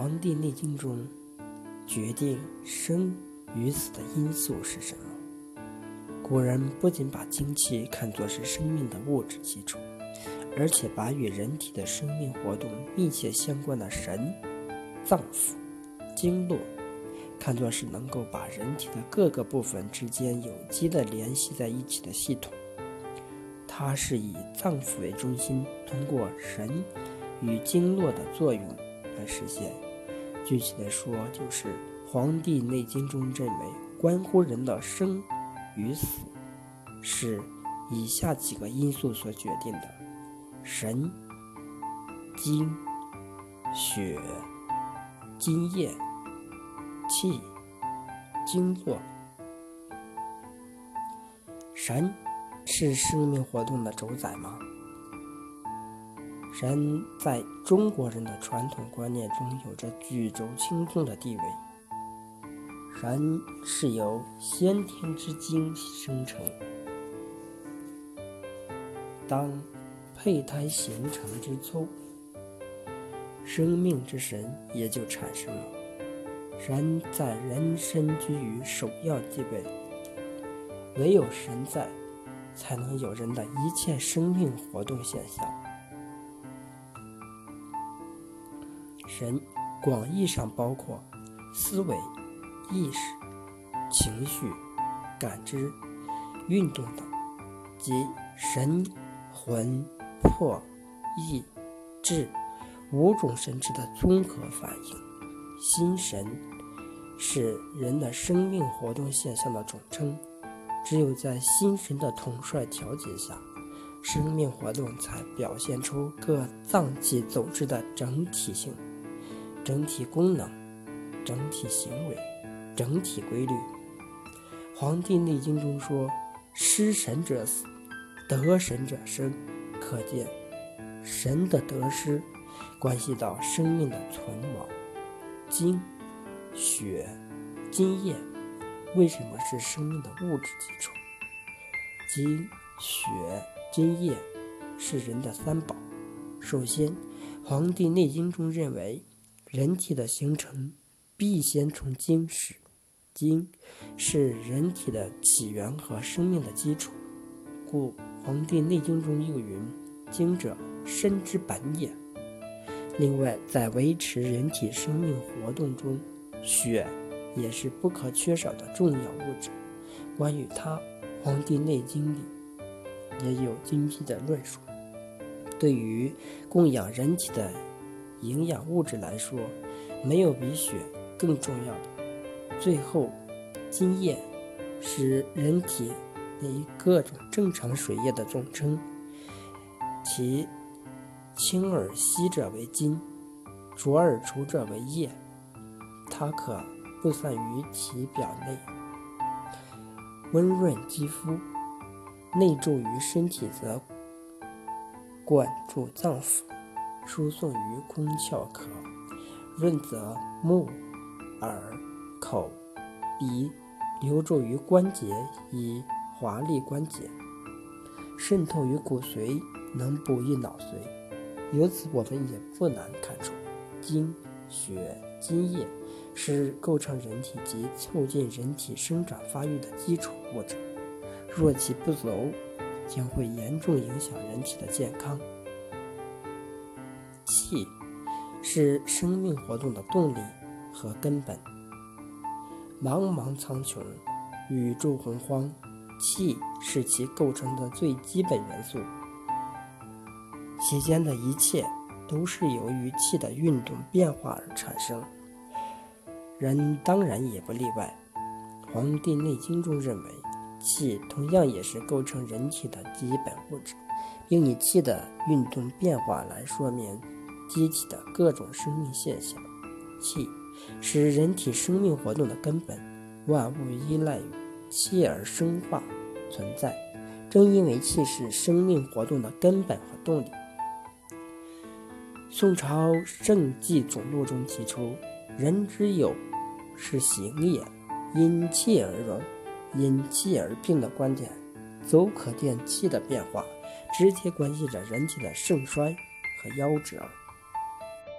黄帝内经》中决定生与死的因素是什么？古人不仅把精气看作是生命的物质基础，而且把与人体的生命活动密切相关的神、脏腑、经络看作是能够把人体的各个部分之间有机的联系在一起的系统。它是以脏腑为中心，通过神与经络的作用来实现。具体的说，就是《黄帝内经》中认为，关乎人的生。与死是以下几个因素所决定的：神、精、血、津液、气、经络。神是生命活动的主宰吗？人在中国人的传统观念中有着举足轻重的地位。人是由先天之精生成，当胚胎形成之初，生命之神也就产生了。神在人身居于首要地位，唯有神在，才能有人的一切生命活动现象。神广义上包括思维。意识、情绪、感知、运动等，即神、魂、魄、意、志五种神智的综合反应。心神是人的生命活动现象的总称。只有在心神的统帅调节下，生命活动才表现出各脏器组织的整体性、整体功能、整体行为。整体规律，《黄帝内经》中说：“失神者死，得神者生。”可见，神的得失关系到生命的存亡。精、血、津液为什么是生命的物质基础？精、血、津液是人的三宝。首先，《黄帝内经》中认为，人体的形成必先从精始。精是人体的起源和生命的基础，故《黄帝内经》中又云：“精者，身之本也。”另外，在维持人体生命活动中，血也是不可缺少的重要物质。关于它，《黄帝内经》里也有精辟的论述。对于供养人体的营养物质来说，没有比血更重要的。最后，津液是人体内各种正常水液的总称，其清而稀者为津，浊而稠者为液。它可布散于体表内，温润肌肤；内注于身体则灌注脏腑，输送于空窍可，润泽目、耳。口、鼻流注于关节以华丽关节，渗透于骨髓能补益脑髓。由此，我们也不难看出，精、血、津液是构成人体及促进人体生长发育的基础物质。若其不足，将会严重影响人体的健康。气是生命活动的动力和根本。茫茫苍穹，宇宙洪荒，气是其构成的最基本元素。其间的一切都是由于气的运动变化而产生，人当然也不例外。《黄帝内经》中认为，气同样也是构成人体的基本物质，并以气的运动变化来说明机体的各种生命现象。气。是人体生命活动的根本，万物依赖于气而生化存在。正因为气是生命活动的根本和动力，宋朝《圣纪总录》中提出“人之有是形也，因气而荣，因气而病”的观点，足可见气的变化直接关系着人体的盛衰和夭折。